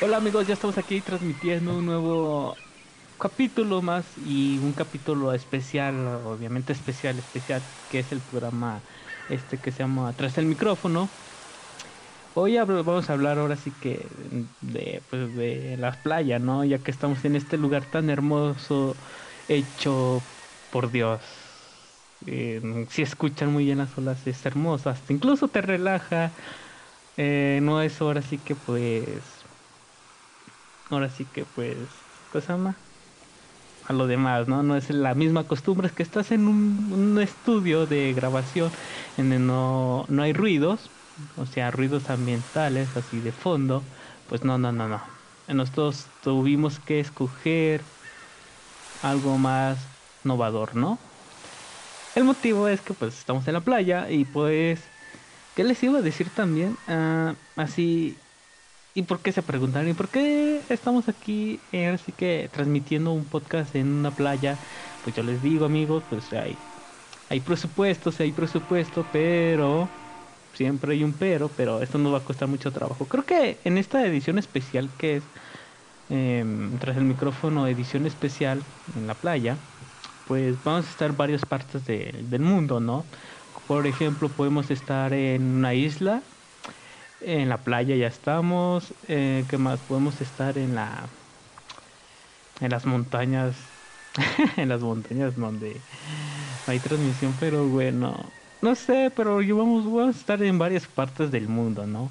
Hola amigos, ya estamos aquí transmitiendo un nuevo capítulo más y un capítulo especial, obviamente especial, especial, que es el programa este que se llama Tras el micrófono. Hoy vamos a hablar ahora sí que de, pues, de las playas, ¿no? Ya que estamos en este lugar tan hermoso, hecho por Dios. Eh, si escuchan muy bien las olas, es hermoso, hasta incluso te relaja. Eh, no es ahora sí que pues ahora sí que pues, cosa más a lo demás, ¿no? No es la misma costumbre, es que estás en un, estudio de grabación en donde no, no hay ruidos, o sea, ruidos ambientales, así de fondo, pues no, no, no, no. Nosotros tuvimos que escoger algo más novador, ¿no? El motivo es que pues estamos en la playa y pues, ¿qué les iba a decir también? Ah, así ¿Y por qué se preguntan? ¿Y por qué estamos aquí, eh, así que transmitiendo un podcast en una playa? Pues yo les digo, amigos, pues hay, hay presupuestos, hay presupuesto, pero siempre hay un pero, pero esto nos va a costar mucho trabajo. Creo que en esta edición especial que es em, tras el micrófono, edición especial en la playa, pues vamos a estar en varias partes del mundo, ¿no? Por ejemplo, podemos estar en una isla en la playa ya estamos. Eh, ¿Qué más? Podemos estar en la. En las montañas. en las montañas donde hay transmisión, pero bueno. No sé, pero vamos, vamos a estar en varias partes del mundo, ¿no?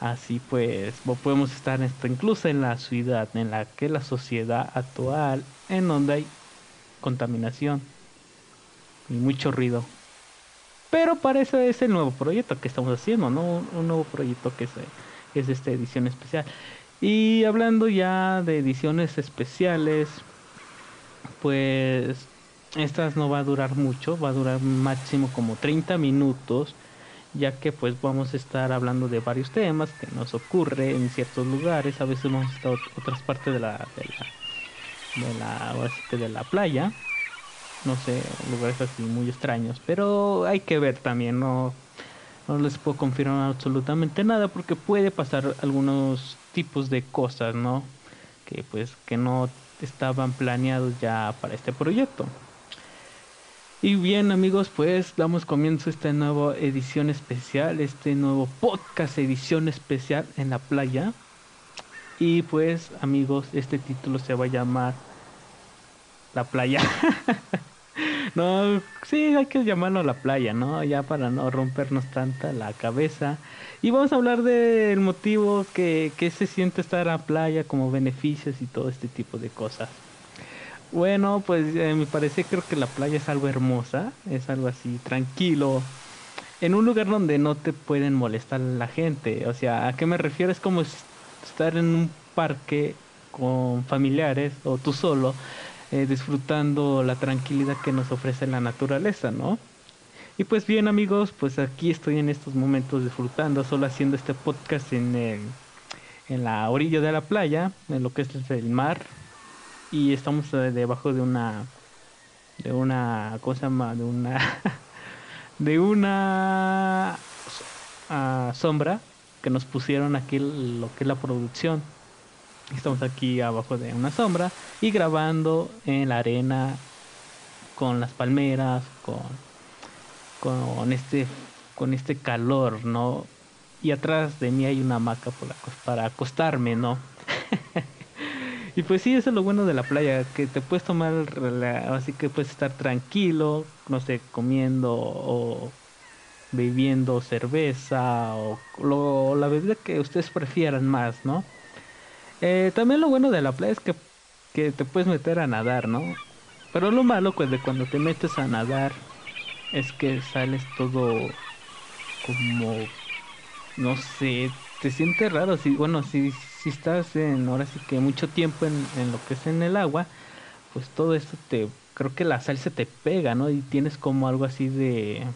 Así pues, podemos estar esto, incluso en la ciudad, en la que la sociedad actual, en donde hay contaminación y mucho ruido. Pero para eso es el nuevo proyecto que estamos haciendo, ¿no? Un, nuevo proyecto que es, es esta edición especial. Y hablando ya de ediciones especiales, pues estas no va a durar mucho, va a durar máximo como 30 minutos, ya que pues vamos a estar hablando de varios temas que nos ocurre en ciertos lugares, a veces vamos a estar otras partes de la de la de la, de la playa no sé, lugares así muy extraños. Pero hay que ver también, no, no les puedo confirmar absolutamente nada porque puede pasar algunos tipos de cosas, ¿no? Que pues que no estaban planeados ya para este proyecto. Y bien amigos, pues damos comienzo a esta nueva edición especial, este nuevo podcast edición especial en la playa. Y pues amigos, este título se va a llamar La playa. no, sí, hay que llamarlo a la playa, ¿no? Ya para no rompernos tanta la cabeza. Y vamos a hablar del motivo que, que se siente estar a la playa como beneficios y todo este tipo de cosas. Bueno, pues eh, me parece creo que la playa es algo hermosa, es algo así tranquilo, en un lugar donde no te pueden molestar la gente. O sea, ¿a qué me refiero? Es como estar en un parque con familiares o tú solo eh, disfrutando la tranquilidad que nos ofrece la naturaleza, ¿no? Y pues bien amigos, pues aquí estoy en estos momentos disfrutando, solo haciendo este podcast en, en la orilla de la playa, en lo que es el mar, y estamos eh, debajo de una, de una, ¿cómo se llama? De una, de una ah, sombra que nos pusieron aquí lo que es la producción. Estamos aquí abajo de una sombra y grabando en la arena con las palmeras, con, con este con este calor, ¿no? Y atrás de mí hay una hamaca para acostarme, ¿no? y pues sí, eso es lo bueno de la playa, que te puedes tomar, así que puedes estar tranquilo, no sé, comiendo o bebiendo cerveza o la bebida que ustedes prefieran más, ¿no? Eh, también lo bueno de la playa es que, que, te puedes meter a nadar, ¿no? Pero lo malo pues de cuando te metes a nadar es que sales todo como no sé, te sientes raro si bueno, si si estás en ahora sí que mucho tiempo en, en lo que es en el agua, pues todo esto te creo que la sal se te pega, ¿no? Y tienes como algo así de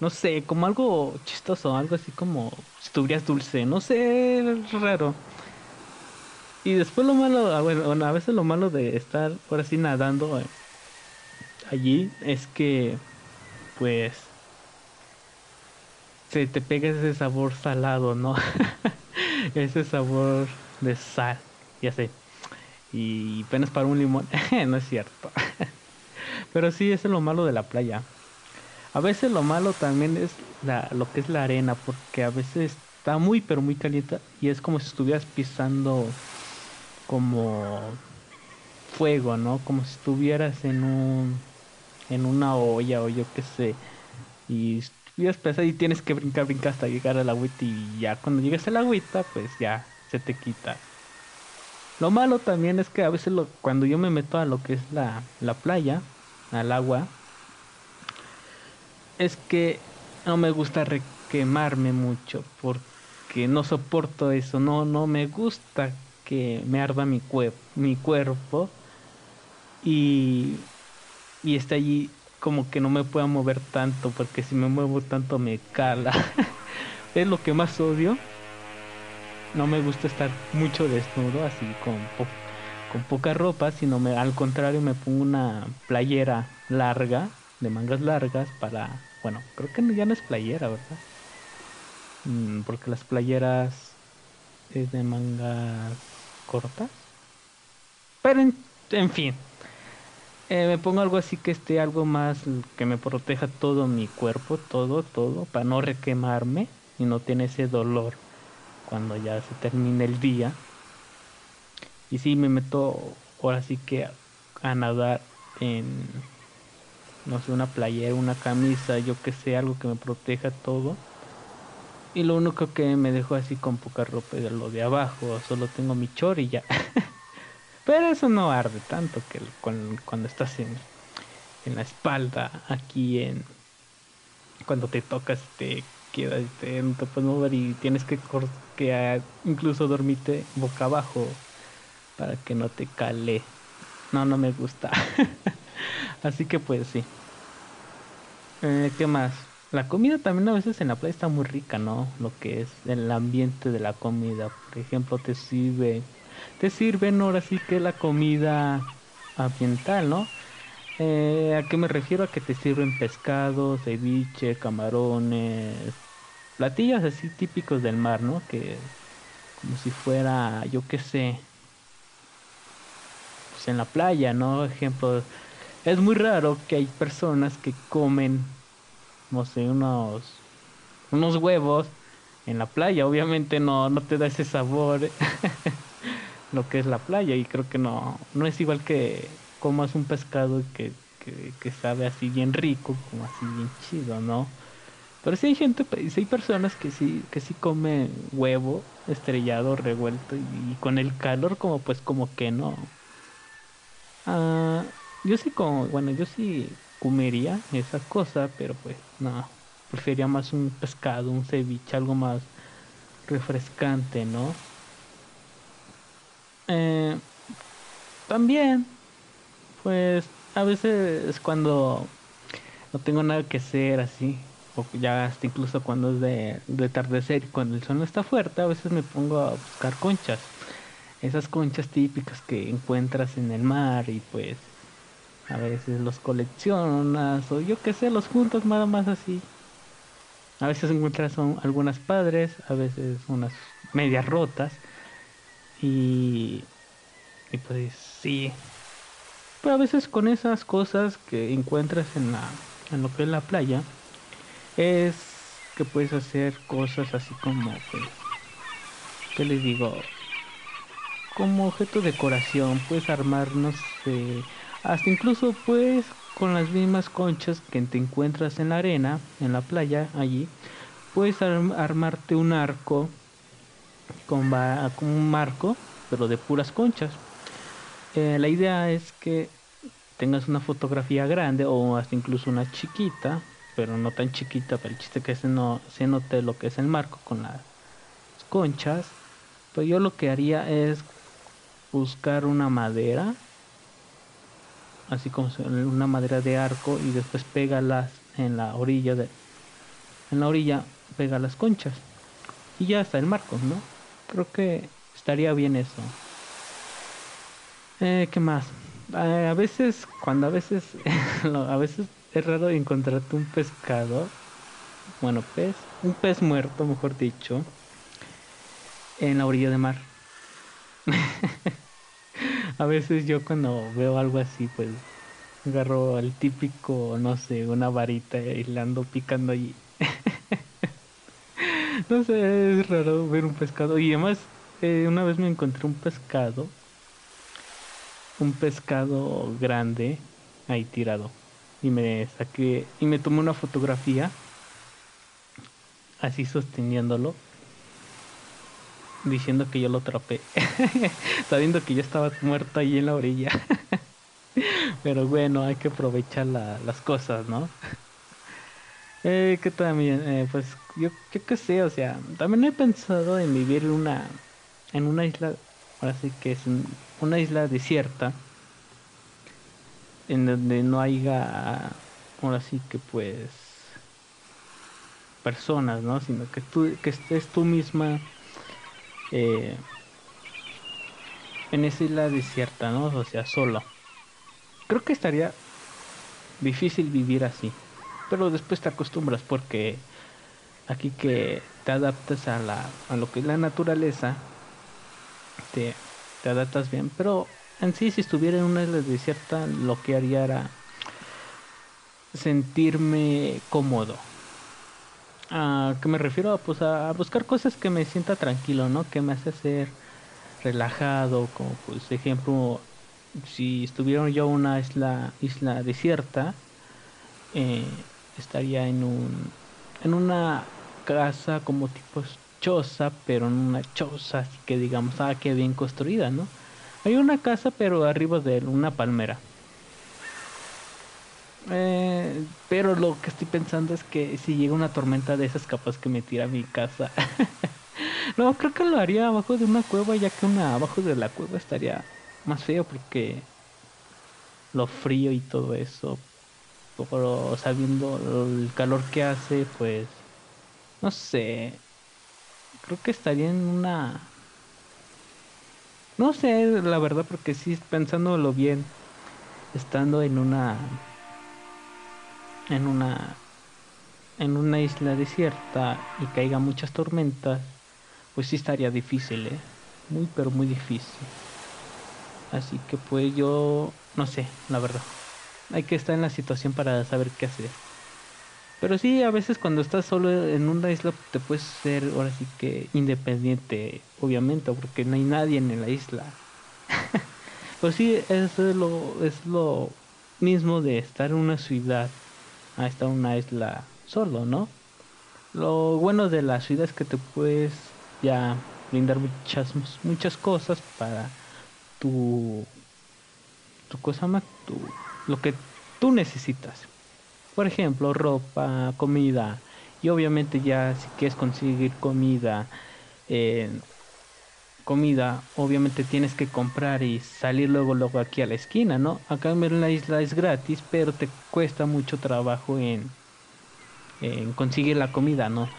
no sé, como algo chistoso, algo así como si tuvieras dulce, no sé, raro. Y después lo malo, ah, bueno, a veces lo malo de estar por así nadando eh, allí es que, pues, se te pega ese sabor salado, ¿no? ese sabor de sal, ya sé. Y apenas para un limón, no es cierto. Pero sí, eso es lo malo de la playa. A veces lo malo también es la, lo que es la arena, porque a veces está muy pero muy caliente y es como si estuvieras pisando como fuego, ¿no? Como si estuvieras en un en una olla o yo qué sé. Y estuvieras pesado y tienes que brincar, brincar hasta llegar al agüita y ya cuando llegas al agüita, pues ya se te quita. Lo malo también es que a veces lo, cuando yo me meto a lo que es la, la playa, al agua, es que no me gusta requemarme mucho porque no soporto eso, no, no me gusta que me arda mi, mi cuerpo y, está allí como que no me pueda mover tanto porque si me muevo tanto me cala. es lo que más odio. No me gusta estar mucho desnudo, así con, con poca ropa, sino me, al contrario me pongo una playera larga, de mangas largas, para bueno, creo que ya no es playera, ¿verdad? Mm, porque las playeras es de mangas cortas. Pero en, fin, eh, me pongo algo así que esté algo más que me proteja todo mi cuerpo, todo, todo, para no requemarme y no tener ese dolor cuando ya se termine el día. Y sí, me meto ahora sí que a nadar en no sé, una playera, una camisa, yo que sé, algo que me proteja todo. Y lo único que me dejó así con poca ropa es lo de abajo, solo tengo mi chor y ya. Pero eso no arde tanto que cuando, estás en, en la espalda, aquí en... Cuando te tocas te quedas, te, no te puedes mover y tienes que, que incluso dormirte boca abajo para que no te cale. No, no me gusta. Así que pues sí. Eh, ¿Qué más? La comida también a veces en la playa está muy rica, ¿no? Lo que es el ambiente de la comida. Por ejemplo, te sirve, te sirven ahora sí que la comida ambiental, ¿no? Eh, ¿A qué me refiero? A que te sirven pescado, ceviche, camarones, platillos así típicos del mar, ¿no? Que como si fuera, yo qué sé, pues en la playa, ¿no? Ejemplo, es muy raro que hay personas que comen, unos, unos huevos en la playa. Obviamente no, no te da ese sabor lo que es la playa y creo que no, no es igual que comas un pescado que, que, sabe así bien rico, como así bien chido, ¿no? Pero sí hay gente, sí hay personas que sí, que sí comen huevo estrellado, revuelto y, con el calor como pues como que no. Ah, yo sí como, bueno, yo sí comería esa cosa, pero pues no, preferiría más un pescado, un ceviche, algo más refrescante, ¿no? Eh, también, pues a veces cuando no tengo nada que hacer así, o ya hasta incluso cuando es de, de atardecer y cuando el sol está fuerte, a veces me pongo a buscar conchas. Esas conchas típicas que encuentras en el mar y pues a veces los coleccionas o yo que sé, los juntas nada más así. A veces encuentras algunas padres, a veces unas medias rotas y, y pues sí. Pero a veces con esas cosas que encuentras en la en lo que es la playa es que puedes hacer cosas así como que ¿qué les digo? como objeto de decoración, puedes armarnos hasta incluso pues con las mismas conchas que te encuentras en la arena, en la playa, allí, puedes armarte un arco con, un marco, pero de puras conchas. Eh, la idea es que tengas una fotografía grande o hasta incluso una chiquita, pero no tan chiquita, pero el chiste que se, no, note lo que es el marco con las conchas. Pues yo lo que haría es buscar una madera así como una madera de arco y después pégalas en la orilla de en la orilla pega las conchas. Y ya está el marco no creo que estaría bien eso. Eh, qué más eh, a veces cuando a veces a veces es raro encontrarte un pescado bueno pez un pez muerto mejor dicho en la orilla de mar a veces yo cuando veo algo así, pues agarro al típico, no sé, una varita y la ando picando allí. no sé, es raro ver un pescado. Y además, eh, una vez me encontré un pescado, un pescado grande ahí tirado. Y me saqué, y me tomé una fotografía, así sosteniéndolo diciendo que yo lo atrapé, sabiendo que yo estaba muerto ahí en la orilla. Pero bueno, hay que aprovechar las cosas, ¿no? Eh, que también, eh, pues yo, yo qué sé, o sea, también he pensado en vivir en una, en una isla, ahora sí que es una isla desierta, en donde no haya, ahora sí que pues, personas, ¿no? Sino que tú, que estés tú misma eh, en esa isla desierta, ¿no? O sea, solo. Creo que estaría difícil vivir así, pero después te acostumbras porque aquí que te adaptas a la a lo que es la naturaleza, te, te adaptas bien, pero en sí si estuviera en una isla desierta lo que haría era sentirme cómodo ¿A qué me refiero? Pues a, buscar cosas que me sienta tranquilo, ¿no? Que me hace ser relajado, como pues ejemplo, si estuviera yo en una isla, isla desierta, eh, estaría en un, en una casa como tipo choza, pero en una choza, así que digamos, ah, que bien construida, ¿no? Hay una casa, pero arriba de una palmera. Eh, pero lo que estoy pensando es que si llega una tormenta de esas, capaz que me tira a mi casa. no, creo que lo haría abajo de una cueva, ya que una abajo de la cueva estaría más feo porque lo frío y todo eso. Pero sabiendo el calor que hace, pues no sé. Creo que estaría en una. No sé, la verdad, porque sí, pensándolo bien, estando en una en una en una isla desierta y caiga muchas tormentas, pues sí estaría difícil, ¿eh? Muy pero muy difícil. Así que pues yo no sé, la verdad. Hay que estar en la situación para saber qué hacer. Pero sí, a veces cuando estás solo en una isla te puedes ser ahora sí que independiente, obviamente, porque no hay nadie en la isla. pues sí, eso es lo, es lo mismo de estar en una ciudad a estar una isla solo, ¿no? Lo bueno de la ciudad es que te puedes ya brindar muchas muchas cosas para tu tu cosa más tu lo que tú necesitas. Por ejemplo, ropa, comida y obviamente ya si quieres conseguir comida comida, obviamente tienes que comprar y salir luego luego aquí a la esquina, ¿no? Acá en la isla es gratis, pero te cuesta mucho trabajo en, en conseguir la comida, ¿no?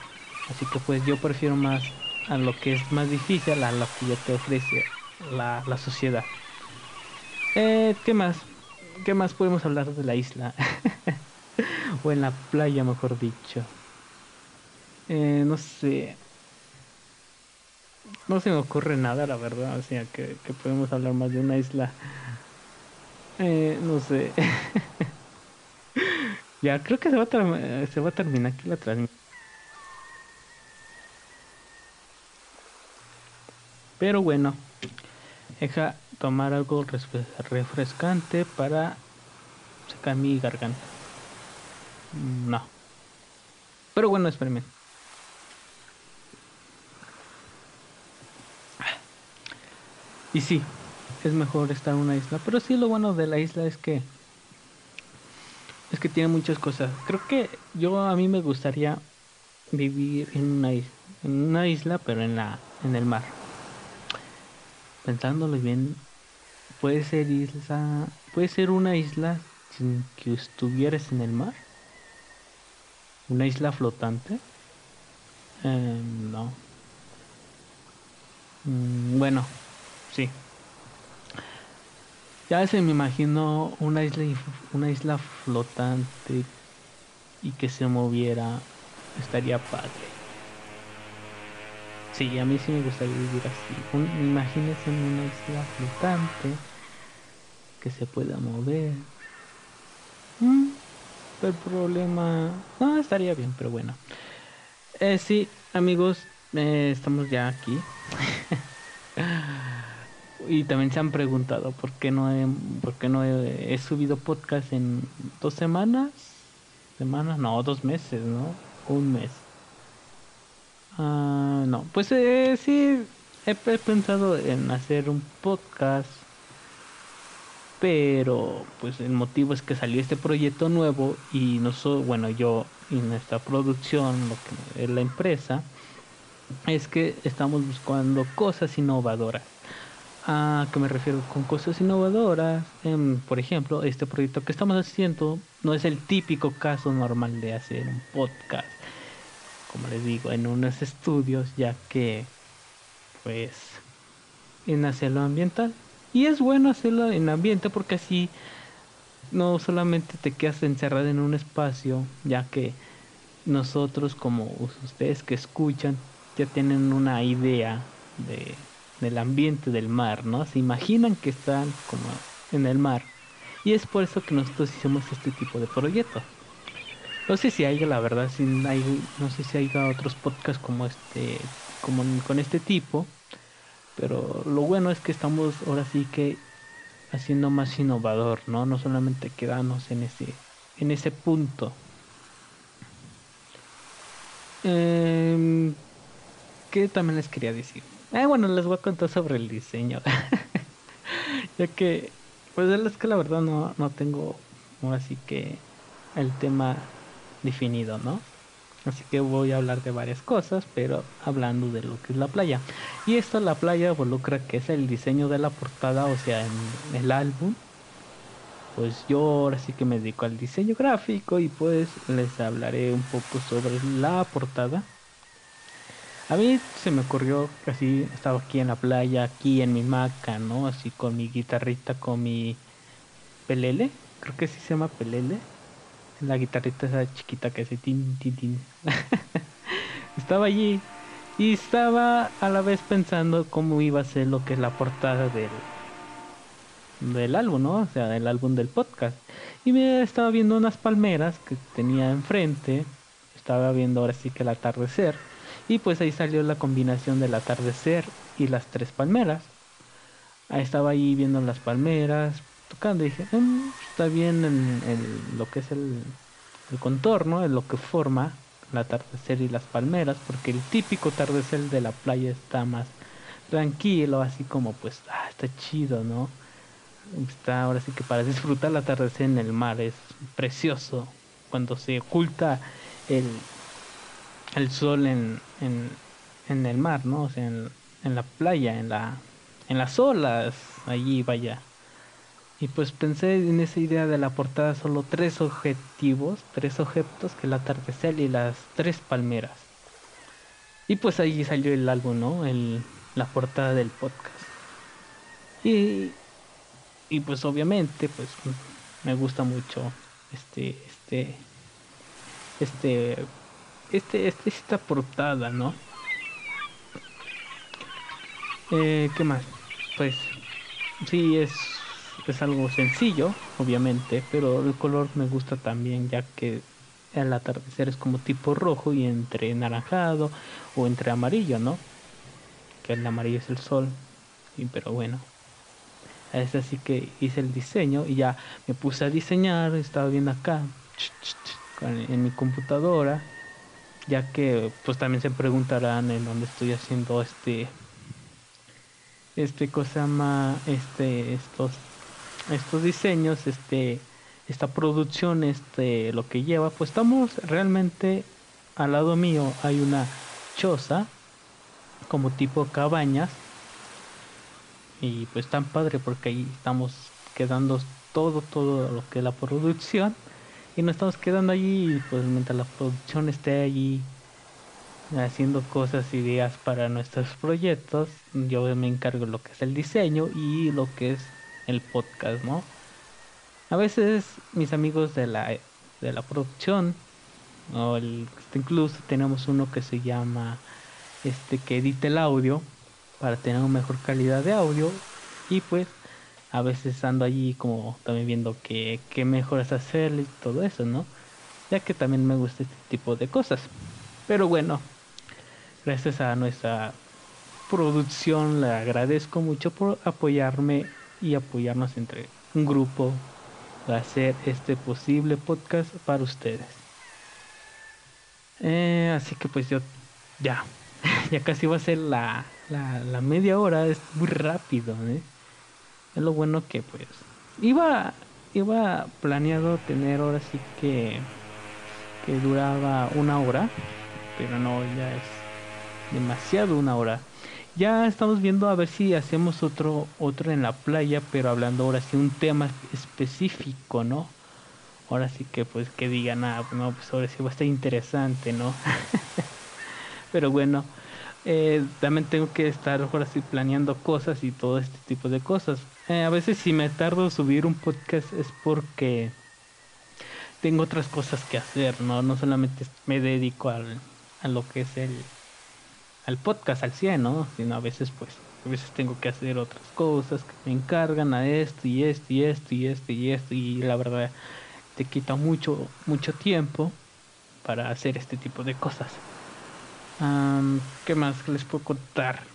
Así que pues yo prefiero más a lo que es más difícil a lo que ya te ofrece la, la sociedad. Eh, ¿Qué más? ¿Qué más podemos hablar de la isla? o en la playa, mejor dicho. Eh, no sé no se me ocurre nada, la verdad. O sea, que, podemos hablar más de una isla. Eh, no sé. ya, creo que se va, a se va a terminar aquí la transmisión. Pero bueno, Deja tomar algo refrescante para secar mi garganta. Mm, no. Pero bueno, espérenme. Y sí, es mejor estar en una isla. Pero sí, lo bueno de la isla es que es que tiene muchas cosas. Creo que yo a mí me gustaría vivir en una isla, en una isla, pero en la en el mar. Pensándolo bien, puede ser isla, puede ser una isla sin que estuvieras en el mar. Una isla flotante. Eh, no. Mm, bueno, sí. Ya se me imagino una isla una isla flotante y que se moviera. Estaría padre. Sí, a mí sí me gustaría vivir así. imagínense en una isla flotante que se pueda mover. Mm, el problema... No, estaría bien, pero bueno. Eh, sí, amigos, eh, estamos ya aquí. y también se han preguntado por qué no he, por qué no he, subido podcast en dos semanas. Semanas, no, dos meses, ¿no? Un mes. Ah, no, pues eh, sí, he, pensado en hacer un podcast. Pero pues el motivo es que salió este proyecto nuevo y no soy, bueno, yo y nuestra producción, lo la empresa, es que estamos buscando cosas innovadoras ¿A qué me refiero con cosas innovadoras? Em, por ejemplo, este proyecto que estamos haciendo no es el típico caso normal de hacer un podcast, como les digo, en unos estudios, ya que, pues, en hacerlo ambiental. Y es bueno hacerlo en ambiente porque así no solamente te quedas encerrado en un espacio, ya que nosotros como ustedes que escuchan ya tienen una idea de del ambiente del mar, ¿no? Se imaginan que están como en el mar. Y es por eso que nosotros hicimos este tipo de proyectos. No sé si hay, la verdad, si no sé si hay otros podcasts como este, como con este tipo. Pero lo bueno es que estamos ahora sí que haciendo más innovador, ¿no? No solamente quedarnos en ese, en ese punto. Eh, ¿Qué también les quería decir? Eh, bueno, les voy a contar sobre el diseño. ya que, pues es que la verdad no, no tengo así que el tema definido, ¿no? Así que voy a hablar de varias cosas, pero hablando de lo que es la playa. Y esto, la playa, involucra que es el diseño de la portada, o sea, en el álbum. Pues yo ahora sí que me dedico al diseño gráfico y pues les hablaré un poco sobre la portada a mí se me ocurrió que así estaba aquí en la playa, aquí en mi maca, ¿no? Así con mi guitarrita, con mi pelele, creo que sí se llama pelele. La guitarrita esa chiquita que hace tin tin tin. estaba allí y estaba a la vez pensando cómo iba a ser lo que es la portada del del álbum, ¿no? O sea, del álbum del podcast. Y me estaba viendo unas palmeras que tenía enfrente. Estaba viendo ahora sí que el atardecer y pues ahí salió la combinación del atardecer y las tres palmeras. Ahí estaba ahí viendo las palmeras, tocando y dije, mm, está bien en, lo que es el, contorno, en lo que forma el atardecer y las palmeras, porque el típico atardecer de la playa está más tranquilo, así como pues, ah, está chido, ¿no? Está ahora sí que para disfrutar el atardecer en el mar es precioso cuando se oculta el, el sol en, en, en el mar, ¿no? O sea, en, en, la playa, en, la, en las olas, allí vaya. Y pues pensé en esa idea de la portada solo tres objetivos, tres objetos, que el atardecer y las tres palmeras. Y pues ahí salió el álbum, ¿no? El, la portada del podcast. Y, y pues obviamente, pues me gusta mucho este, este, este este, este, esta portada, ¿no? Eh, ¿Qué más? Pues sí, es, es algo sencillo, obviamente, pero el color me gusta también, ya que el atardecer es como tipo rojo y entre naranjado o entre amarillo, ¿no? Que el amarillo es el sol, y, pero bueno. Es así que hice el diseño y ya me puse a diseñar, estaba viendo acá en mi computadora, ya que pues también se preguntarán en dónde estoy haciendo este este cosa llama este estos estos diseños, este esta producción, este lo que lleva, pues estamos realmente al lado mío hay una choza como tipo cabañas. Y pues tan padre porque ahí estamos quedando todo todo lo que es la producción y nos estamos quedando allí pues mientras la producción esté allí haciendo cosas ideas para nuestros proyectos yo me encargo de lo que es el diseño y lo que es el podcast no a veces mis amigos de la de la producción o el, incluso tenemos uno que se llama este que edita el audio para tener una mejor calidad de audio y pues a veces ando allí como también viendo que, qué mejoras hacer y todo eso, ¿no? Ya que también me gusta este tipo de cosas. Pero bueno, gracias a nuestra producción le agradezco mucho por apoyarme y apoyarnos entre un grupo para hacer este posible podcast para ustedes. Eh, así que pues yo ya, ya casi va a ser la, la, la media hora, es muy rápido, ¿eh? Es lo bueno que pues iba iba planeado tener ahora sí que que duraba una hora, pero no, ya es demasiado una hora. Ya estamos viendo a ver si hacemos otro otro en la playa, pero hablando ahora sí un tema específico, ¿no? Ahora sí que pues que digan, ah, no, pues ahora sí va a estar interesante, ¿no? pero bueno, eh, también tengo que estar ahora sí planeando cosas y todo este tipo de cosas. Eh, a veces si me tardo subir un podcast es porque tengo otras cosas que hacer, ¿no? No solamente me dedico al, a lo que es el al podcast al 100, ¿no? Sino a veces pues a veces tengo que hacer otras cosas que me encargan a esto y esto y esto y esto y esto y la verdad te quita mucho mucho tiempo para hacer este tipo de cosas. ¿Qué más les puedo contar?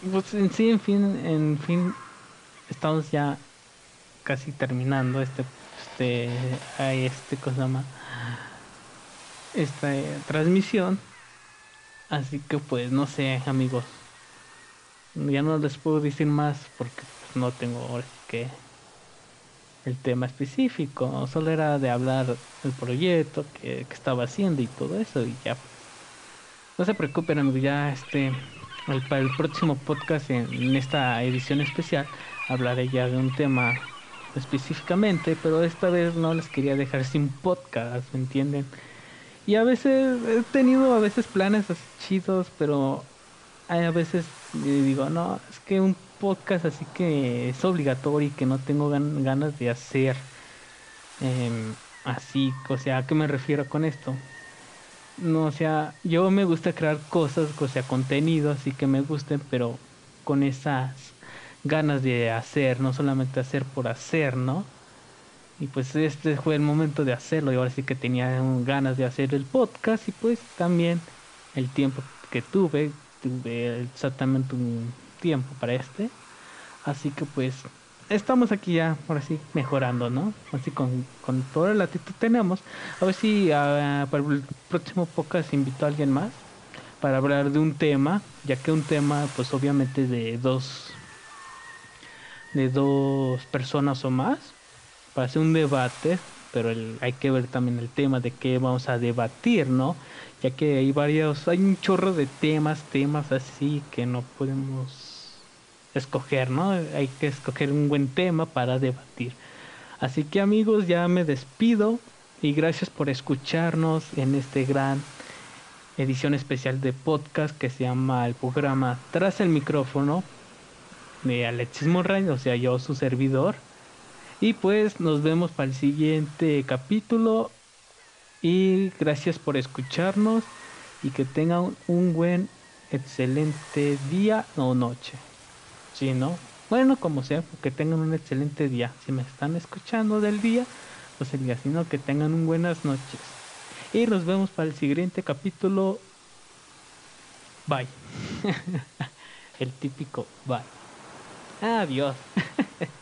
Pues en sí, en fin, en fin, estamos ya casi terminando este, este, este cosa esta eh, transmisión. Así que pues no sé, amigos, ya no les puedo decir más porque pues, no tengo ahora que el tema específico, solo era de hablar del proyecto que, que estaba haciendo y todo eso y ya. No se preocupen, amigos, ya este el, para el próximo podcast en, esta edición especial hablaré ya de un tema específicamente, pero esta vez no les quería dejar sin podcast, ¿me entienden? Y a veces he tenido a veces planes así chidos, pero a veces digo, no, es que un podcast así que es obligatorio y que no tengo ganas de hacer eh, así, o sea, ¿a qué me refiero con esto? no, o sea, yo me gusta crear cosas, o sea, contenido, así que me gusten, pero con esas ganas de hacer, no solamente hacer por hacer, ¿no? Y pues este fue el momento de hacerlo y ahora sí que tenía ganas de hacer el podcast y pues también el tiempo que tuve, tuve exactamente un tiempo para este. Así que pues estamos aquí ya, ahora sí, mejorando, ¿no? Así con, con toda la actitud tenemos. A ver si uh, para el próximo podcast invito a alguien más para hablar de un tema, ya que un tema, pues obviamente de dos, de dos personas o más, para hacer un debate, pero hay que ver también el tema de qué vamos a debatir, ¿no? Ya que hay varios, hay un chorro de temas, temas así que no podemos escoger, ¿no? Hay que escoger un buen tema para debatir. Así que amigos, ya me despido y gracias por escucharnos en este gran edición especial de podcast que se llama el programa Tras el micrófono de Alexis Morray, o sea, yo su servidor. Y pues nos vemos para el siguiente capítulo y gracias por escucharnos y que tengan un buen excelente día o noche. Sí, ¿no? Bueno, como sea, que tengan un excelente día. Si me están escuchando del día, el día, sino que tengan un buenas noches. Y nos vemos para el siguiente capítulo. Bye. el típico bye. Adiós.